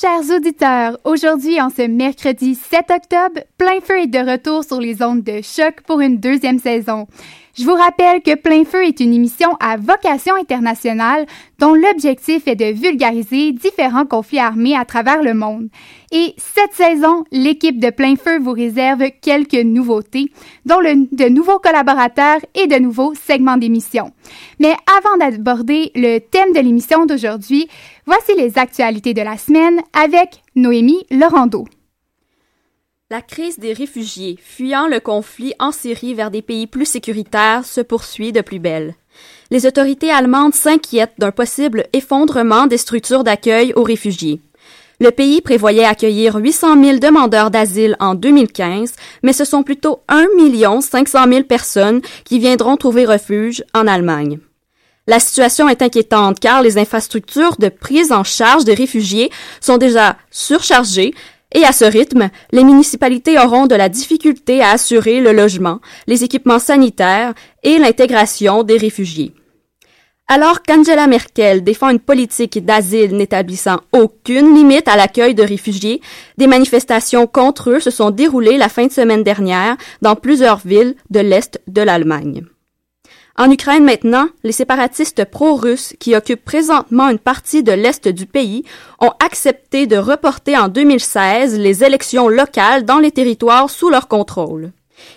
chers auditeurs, aujourd'hui en ce mercredi 7 octobre, Plein Feu est de retour sur les ondes de choc pour une deuxième saison. Je vous rappelle que Plein Feu est une émission à vocation internationale dont l'objectif est de vulgariser différents conflits armés à travers le monde. Et cette saison, l'équipe de Plein Feu vous réserve quelques nouveautés, dont de nouveaux collaborateurs et de nouveaux segments d'émission. Mais avant d'aborder le thème de l'émission d'aujourd'hui, voici les actualités de la semaine avec Noémie Laurando. La crise des réfugiés fuyant le conflit en Syrie vers des pays plus sécuritaires se poursuit de plus belle. Les autorités allemandes s'inquiètent d'un possible effondrement des structures d'accueil aux réfugiés. Le pays prévoyait accueillir 800 000 demandeurs d'asile en 2015, mais ce sont plutôt 1 500 000 personnes qui viendront trouver refuge en Allemagne. La situation est inquiétante car les infrastructures de prise en charge des réfugiés sont déjà surchargées et à ce rythme, les municipalités auront de la difficulté à assurer le logement, les équipements sanitaires et l'intégration des réfugiés. Alors qu'Angela Merkel défend une politique d'asile n'établissant aucune limite à l'accueil de réfugiés, des manifestations contre eux se sont déroulées la fin de semaine dernière dans plusieurs villes de l'Est de l'Allemagne. En Ukraine maintenant, les séparatistes pro-russes qui occupent présentement une partie de l'Est du pays ont accepté de reporter en 2016 les élections locales dans les territoires sous leur contrôle.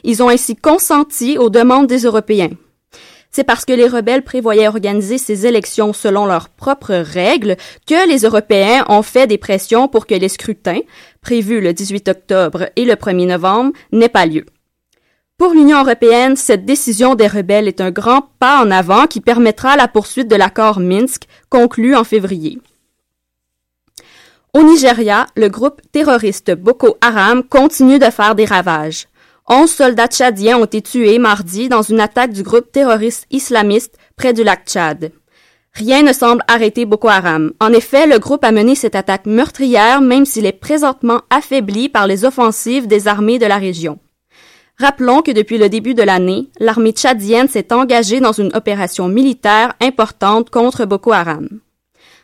Ils ont ainsi consenti aux demandes des Européens. C'est parce que les rebelles prévoyaient organiser ces élections selon leurs propres règles que les Européens ont fait des pressions pour que les scrutins, prévus le 18 octobre et le 1er novembre, n'aient pas lieu. Pour l'Union européenne, cette décision des rebelles est un grand pas en avant qui permettra la poursuite de l'accord Minsk conclu en février. Au Nigeria, le groupe terroriste Boko Haram continue de faire des ravages. Onze soldats tchadiens ont été tués mardi dans une attaque du groupe terroriste islamiste près du lac Tchad. Rien ne semble arrêter Boko Haram. En effet, le groupe a mené cette attaque meurtrière même s'il est présentement affaibli par les offensives des armées de la région. Rappelons que depuis le début de l'année, l'armée tchadienne s'est engagée dans une opération militaire importante contre Boko Haram.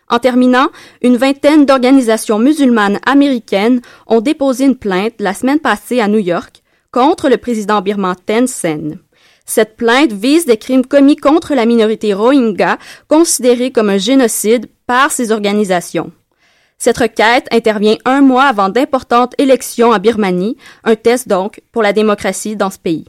En terminant, une vingtaine d'organisations musulmanes américaines ont déposé une plainte la semaine passée à New York contre le président birman Thein Sein. Cette plainte vise des crimes commis contre la minorité Rohingya, considérée comme un génocide par ces organisations. Cette requête intervient un mois avant d'importantes élections en Birmanie, un test donc pour la démocratie dans ce pays.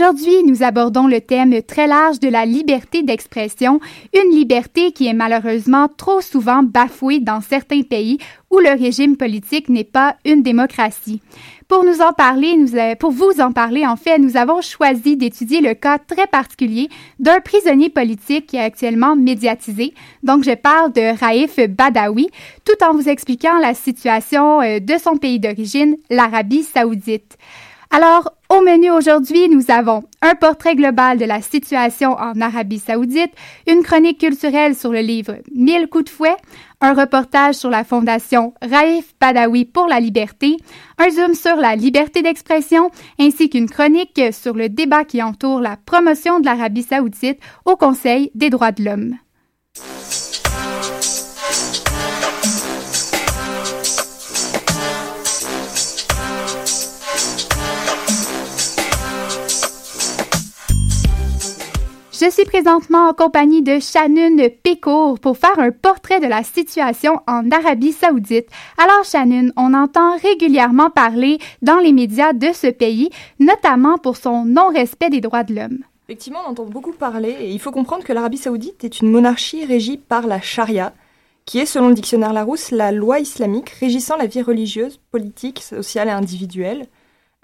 Aujourd'hui, nous abordons le thème très large de la liberté d'expression, une liberté qui est malheureusement trop souvent bafouée dans certains pays où le régime politique n'est pas une démocratie. Pour nous en parler, nous, pour vous en parler, en fait, nous avons choisi d'étudier le cas très particulier d'un prisonnier politique qui est actuellement médiatisé. Donc, je parle de Raif Badawi, tout en vous expliquant la situation euh, de son pays d'origine, l'Arabie saoudite. Alors, au menu aujourd'hui, nous avons un portrait global de la situation en Arabie saoudite, une chronique culturelle sur le livre Mille coups de fouet, un reportage sur la fondation Raif Badawi pour la liberté, un zoom sur la liberté d'expression, ainsi qu'une chronique sur le débat qui entoure la promotion de l'Arabie saoudite au Conseil des droits de l'homme. Je suis présentement en compagnie de Shannon Pécourt pour faire un portrait de la situation en Arabie saoudite. Alors Shannon, on entend régulièrement parler dans les médias de ce pays, notamment pour son non-respect des droits de l'homme. Effectivement, on entend beaucoup parler et il faut comprendre que l'Arabie saoudite est une monarchie régie par la charia, qui est, selon le dictionnaire Larousse, la loi islamique régissant la vie religieuse, politique, sociale et individuelle.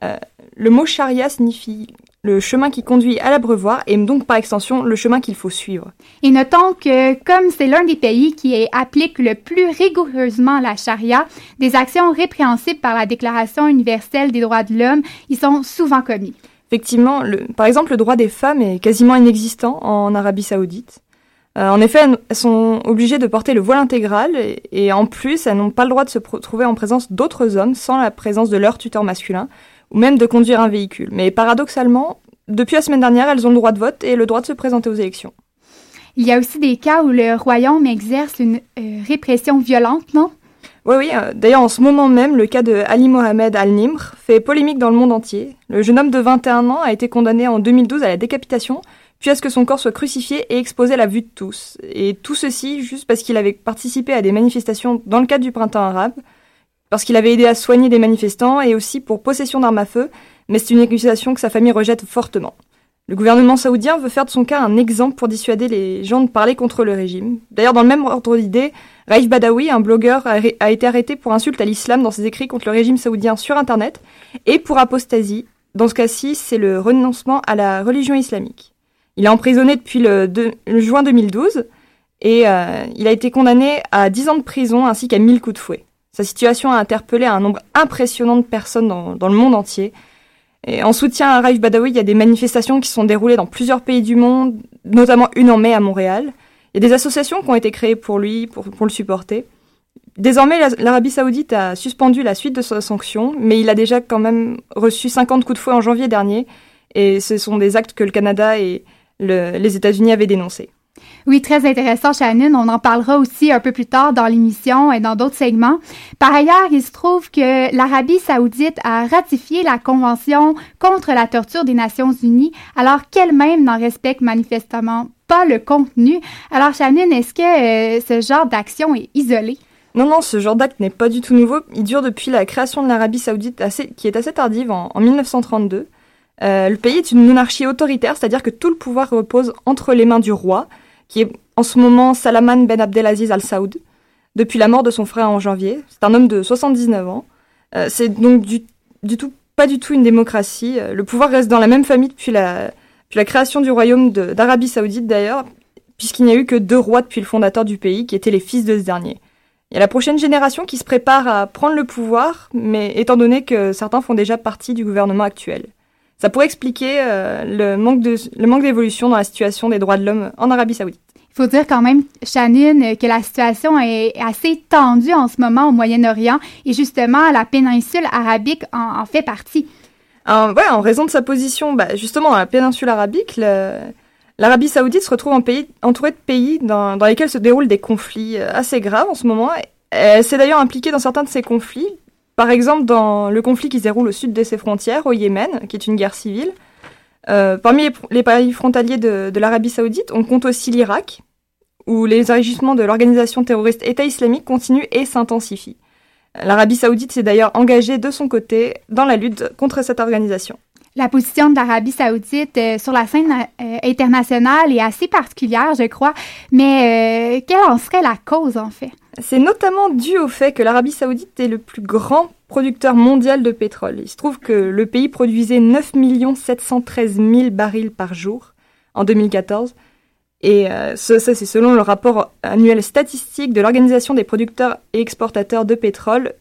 Euh, le mot charia signifie le chemin qui conduit à l'abreuvoir et donc par extension le chemin qu'il faut suivre. Et notons que comme c'est l'un des pays qui applique le plus rigoureusement la charia, des actions répréhensibles par la Déclaration universelle des droits de l'homme y sont souvent commises. Effectivement, le, par exemple, le droit des femmes est quasiment inexistant en Arabie saoudite. Euh, en effet, elles sont obligées de porter le voile intégral et, en plus, elles n'ont pas le droit de se trouver en présence d'autres hommes sans la présence de leur tuteur masculin ou même de conduire un véhicule. Mais paradoxalement, depuis la semaine dernière, elles ont le droit de vote et le droit de se présenter aux élections. Il y a aussi des cas où le royaume exerce une euh, répression violente, non? Oui, oui. Euh, d'ailleurs, en ce moment même, le cas de Ali Mohamed Al-Nimr fait polémique dans le monde entier. Le jeune homme de 21 ans a été condamné en 2012 à la décapitation, puis à ce que son corps soit crucifié et exposé à la vue de tous. Et tout ceci juste parce qu'il avait participé à des manifestations dans le cadre du printemps arabe, parce qu'il avait aidé à soigner des manifestants et aussi pour possession d'armes à feu, mais c'est une accusation que sa famille rejette fortement. Le gouvernement saoudien veut faire de son cas un exemple pour dissuader les gens de parler contre le régime. D'ailleurs, dans le même ordre d'idée, Raif Badawi, un blogueur, a, été arrêté pour insulte à l'islam dans ses écrits contre le régime saoudien sur Internet et pour apostasie. Dans ce cas-ci, c'est le renoncement à la religion islamique. Il est emprisonné depuis le, juin 2012 et euh, il a été condamné à 10 ans de prison ainsi qu'à 1000 coups de fouet. Sa situation a interpellé un nombre impressionnant de personnes dans, le monde entier. Et en soutien à Raif Badawi, il y a des manifestations qui sont déroulées dans plusieurs pays du monde, notamment une en mai à Montréal. Il y a des associations qui ont été créées pour lui, pour, le supporter. Désormais, l'Arabie saoudite a suspendu la suite de sa sanction, mais il a déjà quand même reçu 50 coups de fouet en janvier dernier, et ce sont des actes que le Canada et le, les États-Unis avaient dénoncés. Oui, très intéressant, Shannon. On en parlera aussi un peu plus tard dans l'émission et dans d'autres segments. Par ailleurs, il se trouve que l'Arabie saoudite a ratifié la Convention contre la torture des Nations unies, alors qu'elle-même n'en respecte manifestement pas le contenu. Alors, Shannon, est-ce que euh, ce genre d'action est isolé? Non, non, ce genre d'acte n'est pas du tout nouveau. Il dure depuis la création de l'Arabie saoudite, qui est assez tardive, en, 1932. Euh, le pays est une monarchie autoritaire, c'est-à-dire que tout le pouvoir repose entre les mains du roi, qui est en ce moment Salaman Ben Abdelaziz Al Saoud, depuis la mort de son frère en janvier. C'est un homme de 79 ans. Euh, c'est donc du, tout, pas du tout une démocratie. Le pouvoir reste dans la même famille depuis la, puis la création du royaume d'Arabie saoudite d'ailleurs, puisqu'il n'y a eu que deux rois depuis le fondateur du pays, qui étaient les fils de ce dernier. Il y a la prochaine génération qui se prépare à prendre le pouvoir, mais étant donné que certains font déjà partie du gouvernement actuel. Ça pourrait expliquer euh, le manque le manque d'évolution dans la situation des droits de l'homme en Arabie saoudite. Il faut dire quand même, Shannon, que la situation est assez tendue en ce moment au Moyen-Orient et justement la péninsule arabique en fait partie. En, ouais, en raison de sa position, bah, justement, dans la péninsule arabique, l'Arabie saoudite se retrouve en pays, entourée de pays dans, dans, lesquels se déroulent des conflits euh, assez graves en ce moment. Elle s'est d'ailleurs impliquée dans certains de ces conflits. Par exemple, dans le conflit qui se déroule au sud de ses frontières, au Yémen, qui est une guerre civile. Euh, parmi les, pays frontaliers de, l'Arabie saoudite, on compte aussi l'Irak, où les agissements de l'organisation terroriste État islamique continuent et s'intensifient. L'Arabie saoudite s'est d'ailleurs engagée de son côté dans la lutte contre cette organisation. La position de l'Arabie saoudite euh, sur la scène euh, internationale est assez particulière, je crois, mais euh, quelle en serait la cause en fait? C'est notamment dû au fait que l'Arabie saoudite est le plus grand producteur mondial de pétrole. Il se trouve que le pays produisait 9 713 000 barils par jour en 2014, et euh, ça, c'est selon le rapport annuel statistique de l'Organisation des producteurs et exportateurs de pétrole,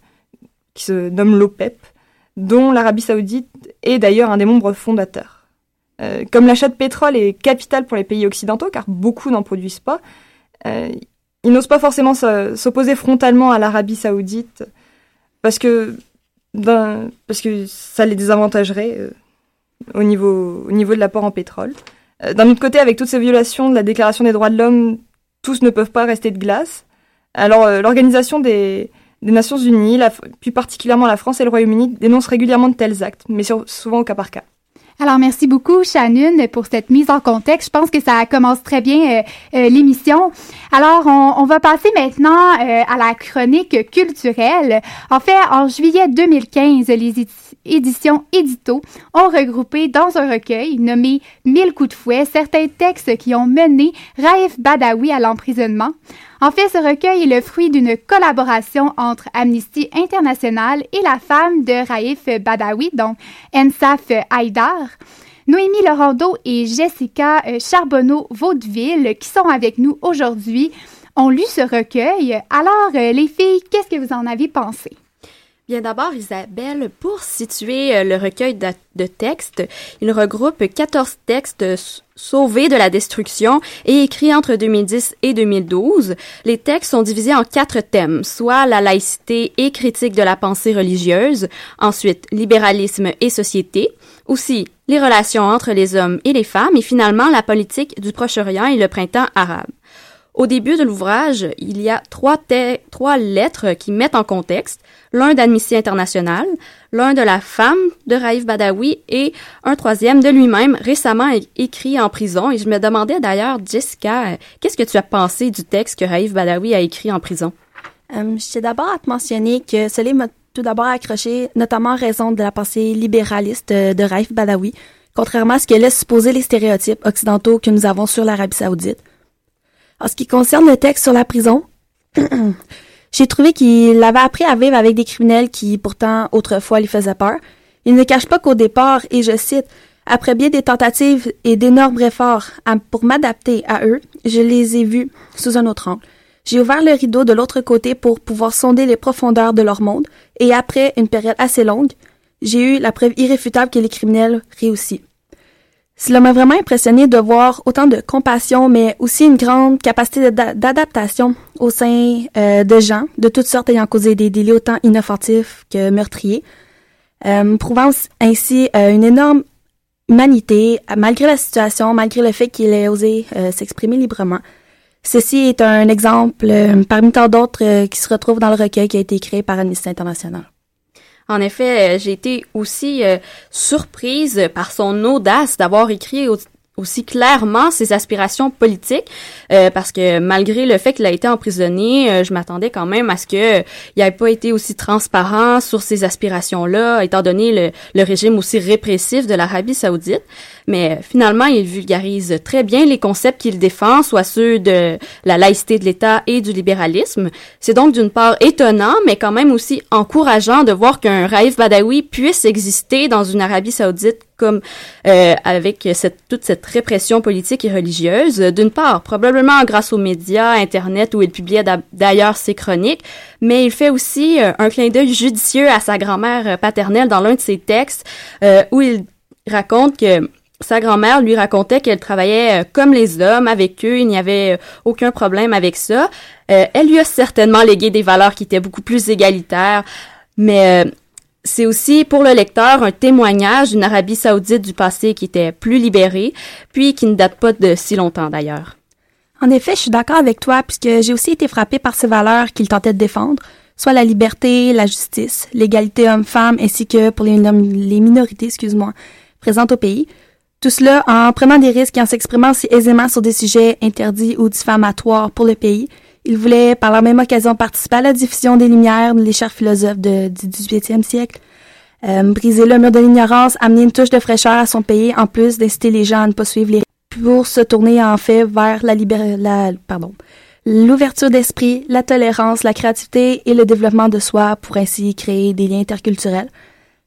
qui se nomme l'OPEP, dont l'Arabie saoudite est d'ailleurs un des membres fondateurs. Euh, comme l'achat de pétrole est capital pour les pays occidentaux, car beaucoup n'en produisent pas, euh, ils n'osent pas forcément s'opposer frontalement à l'Arabie saoudite, parce que, ben, parce que ça les désavantagerait au, niveau, au niveau de l'apport en pétrole. Euh, d'un autre côté, avec toutes ces violations de la Déclaration des droits de l'homme, tous ne peuvent pas rester de glace. Alors, euh, l'Organisation des, Nations Unies, plus particulièrement la France et le Royaume-Uni, dénoncent régulièrement de tels actes, mais souvent au cas par cas. Alors, merci beaucoup, Shannon, pour cette mise en contexte. Je pense que ça commence très bien euh, l'émission. Alors, on, va passer maintenant à la chronique culturelle. En fait, en juillet 2015, les éditions Édito ont regroupé dans un recueil nommé Mille coups de fouet certains textes qui ont mené Raif Badawi à l'emprisonnement. En fait, ce recueil est le fruit d'une collaboration entre Amnesty International et la femme de Raif Badawi, donc Ensaf Haïdar. Noémie Laurando et Jessica euh, Charbonneau-Vaudeville, qui sont avec nous aujourd'hui, ont lu ce recueil. Alors, euh, les filles, qu'est-ce que vous en avez pensé? Bien d'abord, Isabelle, pour situer euh, le recueil de, textes, il regroupe 14 textes sauvés de la destruction et écrits entre 2010 et 2012. Les textes sont divisés en quatre thèmes, soit la laïcité et critique de la pensée religieuse, ensuite libéralisme et société, aussi les relations entre les hommes et les femmes et finalement la politique du Proche-Orient et le printemps arabe. Au début de l'ouvrage, il y a trois, lettres qui mettent en contexte, l'un d'Amnesty International, l'un de la femme de Raif Badawi et un troisième de lui-même récemment écrit en prison. Et je me demandais d'ailleurs, Jessica, qu'est-ce que tu as pensé du texte que Raif Badawi a écrit en prison? Euh, je d'abord à te mentionner que cela m'a tout d'abord accroché, notamment en raison de la pensée libéraliste de Raif Badawi, contrairement à ce que laissent supposer les stéréotypes occidentaux que nous avons sur l'Arabie saoudite. En ce qui concerne le texte sur la prison, j'ai trouvé qu'il avait appris à vivre avec des criminels qui, pourtant, autrefois, lui faisaient peur. Il ne cache pas qu'au départ, et je cite, après bien des tentatives et d'énormes efforts pour m'adapter à eux, je les ai vus sous un autre angle. J'ai ouvert le rideau de l'autre côté pour pouvoir sonder les profondeurs de leur monde, et après une période assez longue, j'ai eu la preuve irréfutable que les criminels réussissent. Cela m'a vraiment impressionné de voir autant de compassion, mais aussi une grande capacité d'adaptation au sein euh, de gens de toutes sortes ayant causé des délits autant inoffensifs que meurtriers, euh, prouvant ainsi euh, une énorme humanité malgré la situation, malgré le fait qu'il ait osé s'exprimer librement. Ceci est un exemple parmi tant d'autres qui se retrouvent dans le recueil qui a été créé par Amnesty International. En effet, euh, j'ai été aussi euh, surprise par son audace d'avoir écrit aussi clairement ses aspirations politiques euh, parce que malgré le fait qu'il a été emprisonné, je m'attendais quand même à ce que il n'ait pas été aussi transparent sur ses aspirations-là, étant donné le, le, régime aussi répressif de l'Arabie saoudite. Mais finalement, il vulgarise très bien les concepts qu'il défend, soit ceux de la laïcité de l'État et du libéralisme. C'est donc d'une part étonnant, mais quand même aussi encourageant de voir qu'un Raif Badawi puisse exister dans une Arabie saoudite comme euh, avec cette, toute cette répression politique et religieuse. D'une part, probablement grâce aux médias, Internet, où il publiait d'ailleurs ses chroniques, mais il fait aussi euh, un clin d'œil judicieux à sa grand-mère paternelle dans l'un de ses textes, euh, où il raconte que sa grand-mère lui racontait qu'elle travaillait euh, comme les hommes avec eux, il n'y avait aucun problème avec ça. Elle lui a certainement légué des valeurs qui étaient beaucoup plus égalitaires, mais c'est aussi pour le lecteur un témoignage d'une Arabie saoudite du passé qui était plus libérée, puis qui ne date pas de si longtemps d'ailleurs. En effet, je suis d'accord avec toi, puisque j'ai aussi été frappée par ces valeurs qu'il tentait de défendre, soit la liberté, la justice, l'égalité homme-femme, ainsi que pour les, minorités, excuse-moi, présentes au pays. Tout cela en prenant des risques et en s'exprimant si aisément sur des sujets interdits ou diffamatoires pour le pays. Il voulait, par la même occasion, participer à la diffusion des Lumières, les chers philosophes du XVIIIe siècle, euh, briser le mur de l'ignorance, amener une touche de fraîcheur à son pays, en plus d'inciter les gens à ne pas suivre les pour se tourner en fait vers la, la pardon, l'ouverture d'esprit, la tolérance, la créativité et le développement de soi pour ainsi créer des liens interculturels.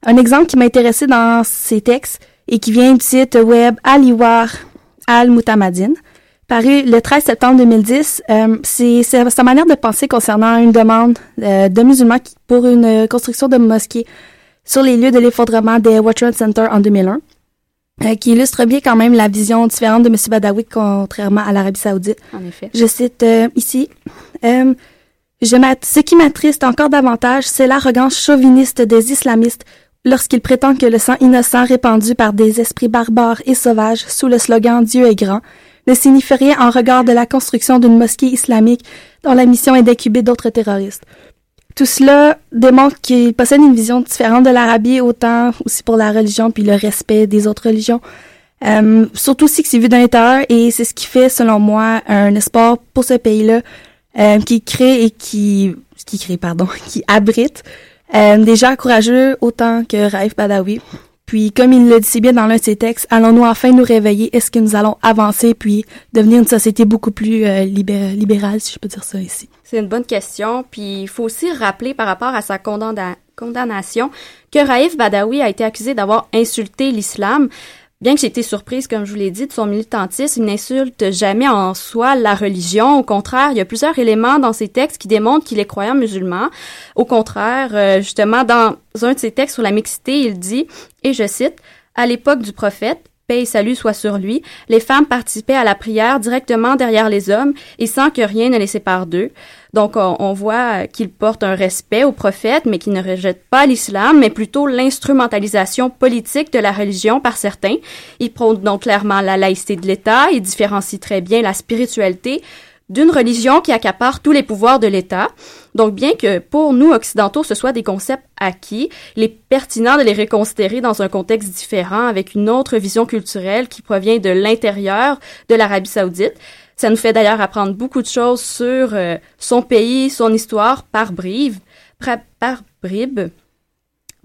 Un exemple qui m'a intéressé dans ces textes, et qui vient du site web Aliwar al-Mutamadin. Paru le 13 septembre 2010, euh, c'est sa manière de penser concernant une demande euh, de musulmans pour une construction de mosquée sur les lieux de l'effondrement des Watchman Center en 2001, euh, qui illustre bien quand même la vision différente de M. Badawi contrairement à l'Arabie saoudite. En effet. Je cite ici. Je ce qui m'attriste encore davantage, c'est l'arrogance chauviniste des islamistes lorsqu'il prétend que le sang innocent répandu par des esprits barbares et sauvages sous le slogan Dieu est grand ne signifie rien en regard de la construction d'une mosquée islamique dont la mission est d'incuber d'autres terroristes. Tout cela démontre qu'il possède une vision différente de l'Arabie, autant aussi pour la religion puis le respect des autres religions. Euh, surtout si c'est vu d'un l'intérieur et c'est ce qui fait, selon moi, un espoir pour ce pays-là euh, qui crée et qui qui crée pardon qui abrite euh, des gens courageux autant que Raif Badawi. Puis, comme il le dit si bien dans l'un de ses textes, allons-nous enfin nous réveiller? Est-ce que nous allons avancer puis devenir une société beaucoup plus euh, libérale, si je peux dire ça ici? C'est une bonne question. Puis, il faut aussi rappeler par rapport à sa condamnation que Raif Badawi a été accusé d'avoir insulté l'islam Bien que j'ai été surprise, comme je vous l'ai dit, de son militantisme, il n'insulte jamais en soi la religion. Au contraire, il y a plusieurs éléments dans ses textes qui démontrent qu'il est croyant musulman. Au contraire, euh, justement, dans un de ses textes sur la mixité, il dit, et je cite, à l'époque du prophète, paix et salut soit sur lui, les femmes participaient à la prière directement derrière les hommes et sans que rien ne les sépare d'eux. Donc, on, voit qu'il porte un respect au prophète, mais qu'il ne rejette pas l'islam, mais plutôt l'instrumentalisation politique de la religion par certains. Il prône donc clairement la laïcité de l'État, il différencie très bien la spiritualité d'une religion qui accapare tous les pouvoirs de l'État. Donc, bien que pour nous occidentaux, ce soit des concepts acquis, il est pertinent de les reconsidérer dans un contexte différent, avec une autre vision culturelle qui provient de l'intérieur de l'Arabie saoudite. Ça nous fait d'ailleurs apprendre beaucoup de choses sur euh, son pays, son histoire par bribes, par bribes.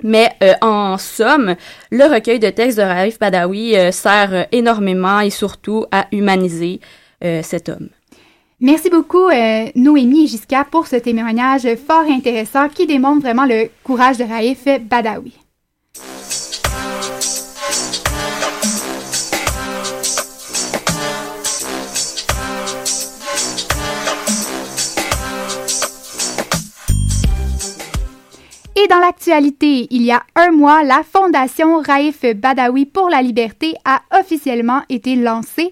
Mais euh, en somme, le recueil de textes de Raif Badawi euh, sert énormément et surtout à humaniser cet homme. Merci beaucoup, Noémie et Jiska, pour ce témoignage fort intéressant qui démontre vraiment le courage de Raif Badawi. Et dans l'actualité, il y a un mois, la Fondation Raif Badawi pour la liberté a officiellement été lancée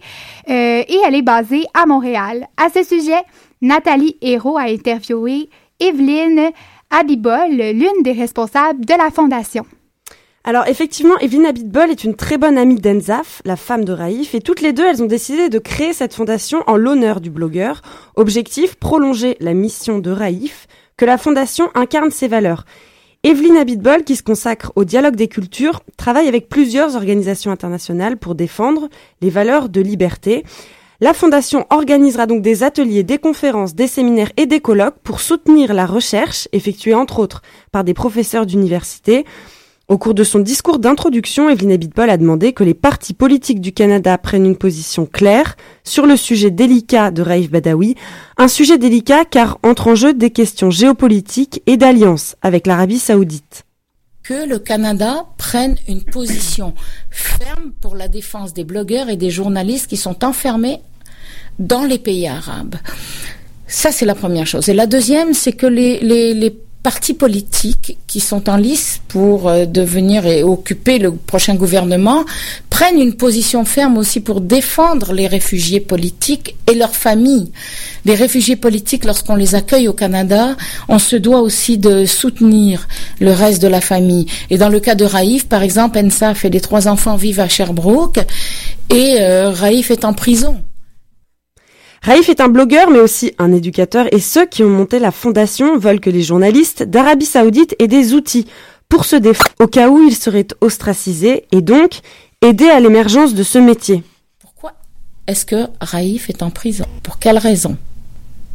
euh, et elle est basée à Montréal. À ce sujet, Nathalie Hérault a interviewé Evelyne Abibol, l'une des responsables de la Fondation. Alors effectivement, Evelyne Abitbol est une très bonne amie d'Enzaf, la femme de Raif, et toutes les deux, elles ont décidé de créer cette fondation en l'honneur du blogueur. Objectif, prolonger la mission de Raif, que la fondation incarne ses valeurs. Evelyne Abitbol, qui se consacre au dialogue des cultures, travaille avec plusieurs organisations internationales pour défendre les valeurs de liberté. La Fondation organisera donc des ateliers, des conférences, des séminaires et des colloques pour soutenir la recherche effectuée entre autres par des professeurs d'université. Au cours de son discours d'introduction, Evelyne Abitbol a demandé que les partis politiques du Canada prennent une position claire sur le sujet délicat de Raif Badawi, un sujet délicat car entre en jeu des questions géopolitiques et d'alliance avec l'Arabie saoudite. Que le Canada prenne une position ferme pour la défense des blogueurs et des journalistes qui sont enfermés dans les pays arabes. Ça, c'est la première chose. Et la deuxième, c'est que les, partis politiques qui sont en lice pour euh, devenir et occuper le prochain gouvernement prennent une position ferme aussi pour défendre les réfugiés politiques et leurs familles. Les réfugiés politiques, lorsqu'on les accueille au Canada, on se doit aussi de soutenir le reste de la famille. Et dans le cas de Raïf, par exemple, Ensaf et les trois enfants vivent à Sherbrooke et euh, Raïf est en prison. Raif est un blogueur mais aussi un éducateur et ceux qui ont monté la fondation veulent que les journalistes d'Arabie Saoudite aient des outils pour se défendre au cas où ils seraient ostracisés et donc aider à l'émergence de ce métier. Pourquoi est-ce que Raif est en prison? Pour quelle raison?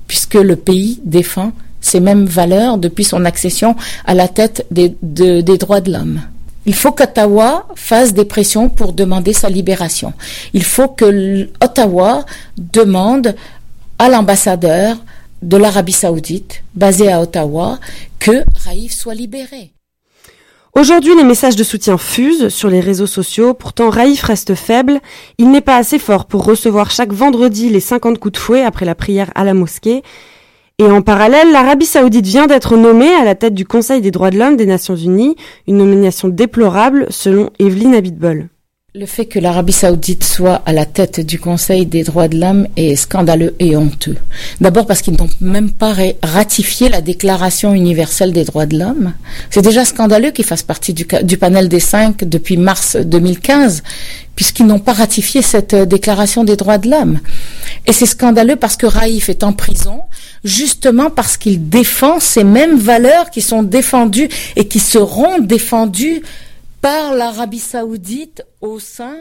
Puisque le pays défend ces mêmes valeurs depuis son accession à la tête des, des droits de l'homme. Il faut qu'Ottawa fasse des pressions pour demander sa libération. Il faut que Ottawa demande à l'ambassadeur de l'Arabie saoudite, basé à Ottawa, que Raif soit libéré. Aujourd'hui, les messages de soutien fusent sur les réseaux sociaux. Pourtant, Raif reste faible. Il n'est pas assez fort pour recevoir chaque vendredi les 50 coups de fouet après la prière à la mosquée. Et en parallèle, l'Arabie saoudite vient d'être nommée à la tête du Conseil des droits de l'homme des Nations unies, une nomination déplorable selon Evelyne Abitbol. Le fait que l'Arabie saoudite soit à la tête du Conseil des droits de l'homme est scandaleux et honteux. D'abord parce qu'ils n'ont même pas ratifié la Déclaration universelle des droits de l'homme. C'est déjà scandaleux qu'ils fassent partie du, du, panel des cinq depuis mars 2015, puisqu'ils n'ont pas ratifié cette euh, Déclaration des droits de l'homme. Et c'est scandaleux parce que Raif est en prison, justement parce qu'il défend ces mêmes valeurs qui sont défendues et qui seront défendues par l'Arabie saoudite au sein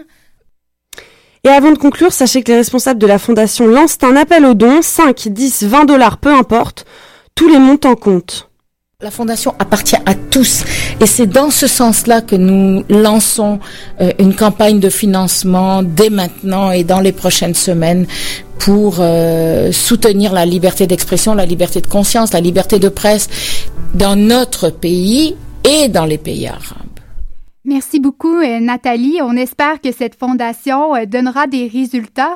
et avant de conclure, sachez que les responsables de la fondation lancent un appel aux dons, 5, 10, 20 dollars, peu importe, tous les montants comptent. La fondation appartient à tous et c'est dans ce sens-là que nous lançons euh, une campagne de financement dès maintenant et dans les prochaines semaines pour euh, soutenir la liberté d'expression, la liberté de conscience, la liberté de presse dans notre pays et dans les pays arabes. Merci beaucoup, euh, Nathalie. On espère que cette fondation euh, donnera des résultats.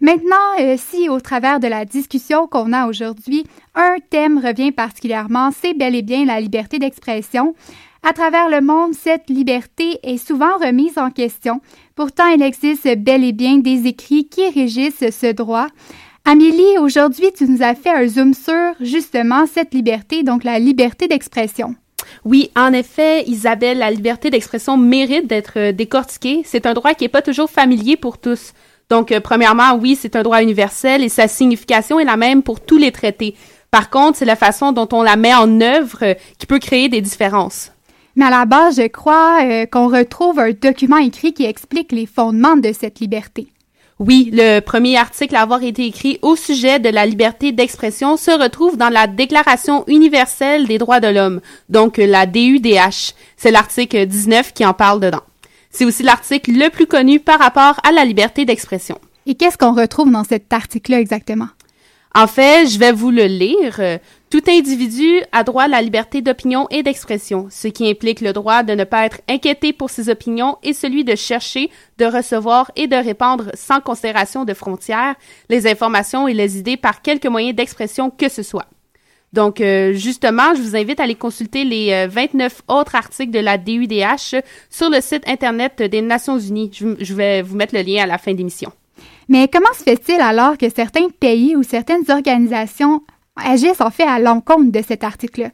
Maintenant, euh, si au travers de la discussion qu'on a aujourd'hui, un thème revient particulièrement, c'est bel et bien la liberté d'expression. À travers le monde, cette liberté est souvent remise en question. Pourtant, il existe bel et bien des écrits qui régissent ce droit. Amélie, aujourd'hui, tu nous as fait un zoom sur justement cette liberté, donc la liberté d'expression. Oui, en effet, Isabelle, la liberté d'expression mérite d'être euh, décortiquée. C'est un droit qui n'est pas toujours familier pour tous. Donc, euh, premièrement, oui, c'est un droit universel et sa signification est la même pour tous les traités. Par contre, c'est la façon dont on la met en œuvre euh, qui peut créer des différences. Mais à la base, je crois qu'on retrouve un document écrit qui explique les fondements de cette liberté. Oui, le premier article à avoir été écrit au sujet de la liberté d'expression se retrouve dans la Déclaration universelle des droits de l'homme, donc la DUDH. C'est l'article 19 qui en parle dedans. C'est aussi l'article le plus connu par rapport à la liberté d'expression. Et qu'est-ce qu'on retrouve dans cet article-là exactement? En fait, je vais vous le lire. Tout individu a droit à la liberté d'opinion et d'expression, ce qui implique le droit de ne pas être inquiété pour ses opinions et celui de chercher, de recevoir et de répandre sans considération de frontières les informations et les idées par quelque moyen d'expression que ce soit. Donc, euh, justement, je vous invite à aller consulter les 29 euh, autres articles de la DUDH sur le site Internet des Nations Unies. je vais vous mettre le lien à la fin de l'émission. Mais comment se fait-il alors que certains pays ou certaines organisations agissent en fait à l'encontre de cet article-là?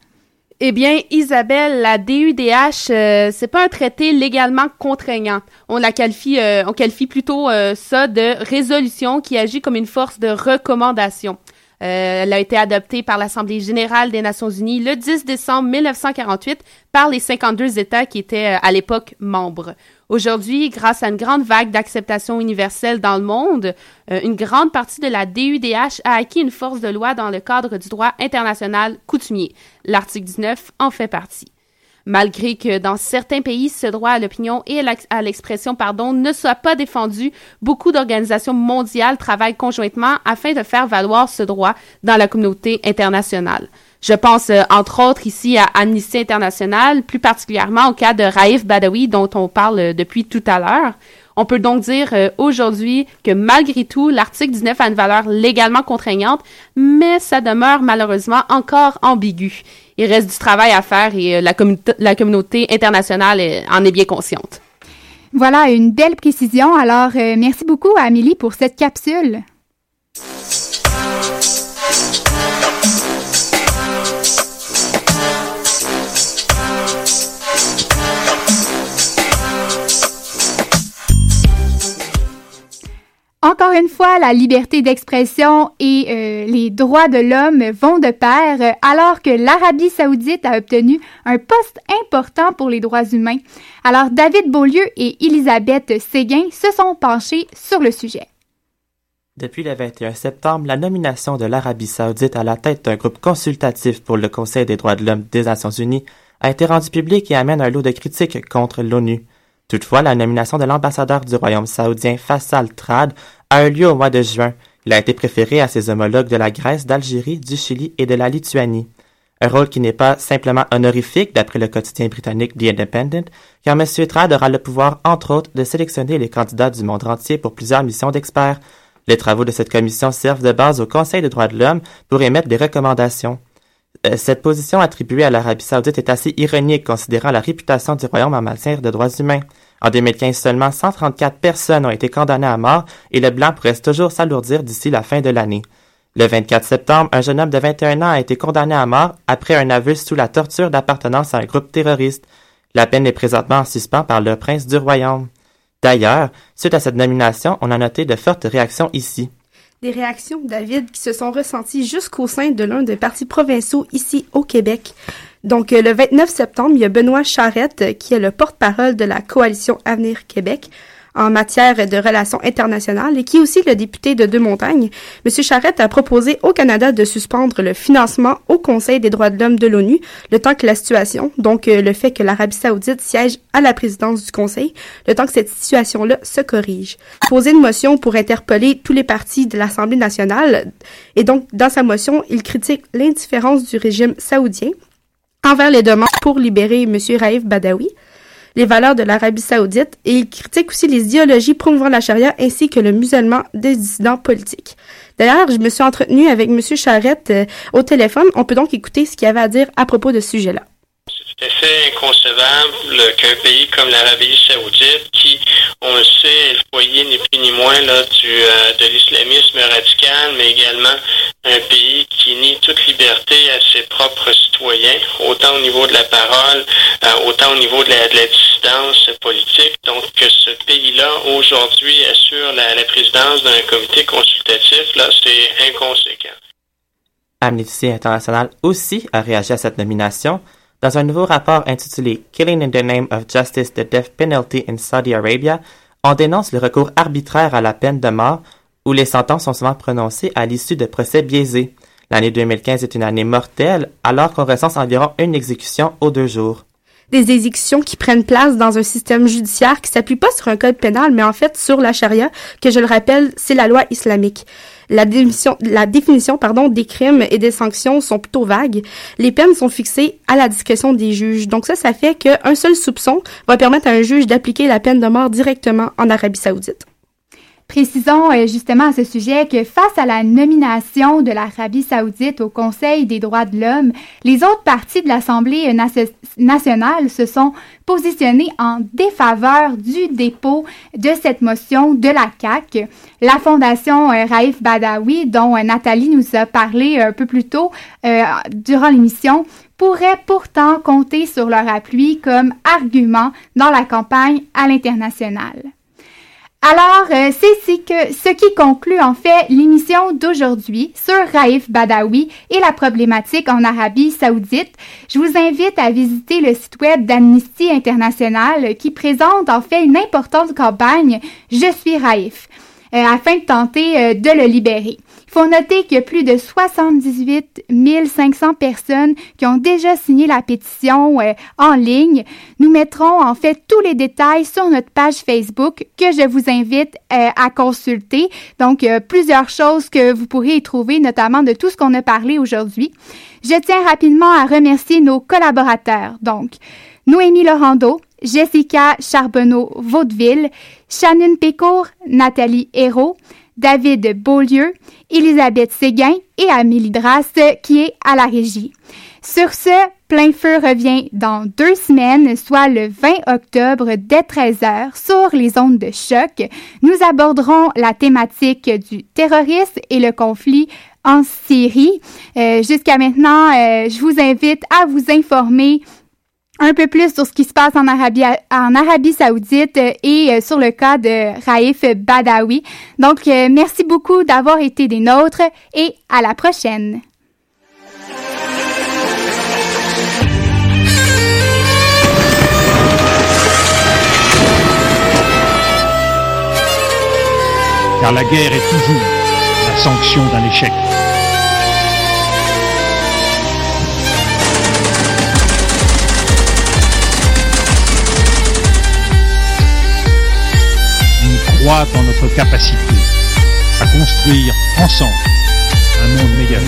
Eh bien, Isabelle, la DUDH, euh, c'est pas un traité légalement contraignant. On la qualifie, euh, on qualifie plutôt euh, ça de résolution qui agit comme une force de recommandation. elle a été adoptée par l'Assemblée générale des Nations unies le 10 décembre 1948 par les 52 États qui étaient à l'époque membres. Aujourd'hui, grâce à une grande vague d'acceptation universelle dans le monde, euh, une grande partie de la DUDH a acquis une force de loi dans le cadre du droit international coutumier. L'article 19 en fait partie. Malgré que dans certains pays, ce droit à l'opinion et à l'expression pardon, ne soit pas défendu, beaucoup d'organisations mondiales travaillent conjointement afin de faire valoir ce droit dans la communauté internationale. Je pense euh, entre autres ici à Amnesty International, plus particulièrement au cas de Raif Badawi dont on parle euh, depuis tout à l'heure. On peut donc dire euh, aujourd'hui que malgré tout, l'article 19 a une valeur légalement contraignante, mais ça demeure malheureusement encore ambigu. Il reste du travail à faire et la, la communauté internationale en est bien consciente. Voilà une belle précision. Alors, merci beaucoup à Amélie pour cette capsule. Encore une fois, la liberté d'expression et euh, les droits de l'homme vont de pair, alors que l'Arabie saoudite a obtenu un poste important pour les droits humains. Alors David Beaulieu et Elisabeth Séguin se sont penchés sur le sujet. Depuis le 21 septembre, la nomination de l'Arabie saoudite à la tête d'un groupe consultatif pour le Conseil des droits de l'homme des Nations unies a été rendue publique et amène un lot de critiques contre l'ONU. Toutefois, la nomination de l'ambassadeur du royaume saoudien Fassal Trad a eu lieu au mois de juin. Il a été préféré à ses homologues de la Grèce, d'Algérie, du Chili et de la Lituanie. Un rôle qui n'est pas simplement honorifique d'après le quotidien britannique The Independent, car M. Trad aura le pouvoir, entre autres, de sélectionner les candidats du monde entier pour plusieurs missions d'experts. Les travaux de cette commission servent de base au Conseil des droits de l'homme pour émettre des recommandations. Euh, cette position attribuée à l'Arabie saoudite est assez ironique considérant la réputation du royaume en matière de droits humains. En 2015, seulement 134 personnes ont été condamnées à mort et le blanc pourrait toujours s'alourdir d'ici la fin de l'année. Le 24 septembre, un jeune homme de 21 ans a été condamné à mort après un aveu sous la torture d'appartenance à un groupe terroriste. La peine est présentement en suspens par le prince du royaume. D'ailleurs, suite à cette nomination, on a noté de fortes réactions ici. Des réactions, David, qui se sont ressenties jusqu'au sein de l'un des partis provinciaux ici au Québec. Donc, euh, le 29 septembre, il y a Benoît Charette, euh, qui est le porte-parole de la coalition Avenir Québec en matière de relations internationales et qui est aussi le député de Deux-Montagnes. Monsieur Charette a proposé au Canada de suspendre le financement au Conseil des droits de l'homme de l'ONU le temps que la situation, donc euh, le fait que l'Arabie saoudite siège à la présidence du Conseil, le temps que cette situation-là se corrige. Poser une motion pour interpeller tous les partis de l'Assemblée nationale et donc dans sa motion, il critique l'indifférence du régime saoudien envers les demandes pour libérer M. Raif Badawi. les valeurs de l'Arabie saoudite et il critique aussi les idéologies promouvant la charia ainsi que le musulman des dissidents politiques. D'ailleurs, je me suis entretenue avec M. Charette euh, au téléphone. On peut donc écouter ce qu'il avait à dire à propos de ce sujet-là. C'est tout à fait inconcevable qu'un pays comme l'Arabie saoudite, qui, on le sait, est le foyer ni plus ni moins euh, de l'islamisme radical, mais également un pays qui toute liberté à ses propres citoyens, autant au niveau de la parole, euh, autant au niveau de la, de dissidence politique. Donc, que ce pays-là, aujourd'hui, assure la présidence d'un comité consultatif, là, c'est inconséquent. Amnesty International aussi a réagi à cette nomination dans un nouveau rapport intitulé Killing in the Name of Justice the Death Penalty in Saudi Arabia, on dénonce le recours arbitraire à la peine de mort où les sentences sont souvent prononcées à l'issue de procès biaisés. L'année 2015 est une année mortelle alors qu'on recense environ une exécution aux deux jours des exécutions qui prennent place dans un système judiciaire qui s'appuie pas sur un code pénal, mais en fait sur la charia, que je le rappelle, c'est la loi islamique. La définition, pardon, des crimes et des sanctions sont plutôt vagues. Les peines sont fixées à la discrétion des juges. Donc ça, ça fait qu'un seul soupçon va permettre à un juge d'appliquer la peine de mort directement en Arabie saoudite. Précisons euh, justement à ce sujet que face à la nomination de l'Arabie saoudite au Conseil des droits de l'homme, les autres partis de l'Assemblée nationale se sont positionnés en défaveur du dépôt de cette motion de la CAC. La Fondation euh, Raif Badawi, dont euh, Nathalie nous a parlé un peu plus tôt durant l'émission, pourrait pourtant compter sur leur appui comme argument dans la campagne à l'international. Alors, euh, c'est que ce qui conclut en fait l'émission d'aujourd'hui sur Raif Badawi et la problématique en Arabie saoudite. Je vous invite à visiter le site web d'Amnesty International qui présente en fait une importante campagne Je suis Raif euh, afin de tenter euh, de le libérer faut noter qu'il y a plus de 78 500 personnes qui ont déjà signé la pétition euh, en ligne. Nous mettrons en fait tous les détails sur notre page Facebook que je vous invite euh, à consulter. Donc, euh, plusieurs choses que vous pourrez y trouver, notamment de tout ce qu'on a parlé aujourd'hui. Je tiens rapidement à remercier nos collaborateurs. Donc, Noémie Laurando, Jessica Charbonneau-Vaudeville, Shannon Pécourt, Nathalie Hérault, David Beaulieu, Elisabeth Séguin et Amélie Drasse qui est à la régie. Sur ce, Plein Feu revient dans deux semaines, soit le 20 octobre dès 13h sur les ondes de choc. Nous aborderons la thématique du terrorisme et le conflit en Syrie. Euh, Jusqu'à maintenant, euh, je vous invite à vous informer un peu plus sur ce qui se passe en Arabie, saoudite euh, et euh, sur le cas de Raif Badawi. Donc, euh, merci beaucoup d'avoir été des nôtres et à la prochaine. Car la guerre est toujours la sanction d'un échec. Croit en notre capacité à construire ensemble un monde meilleur.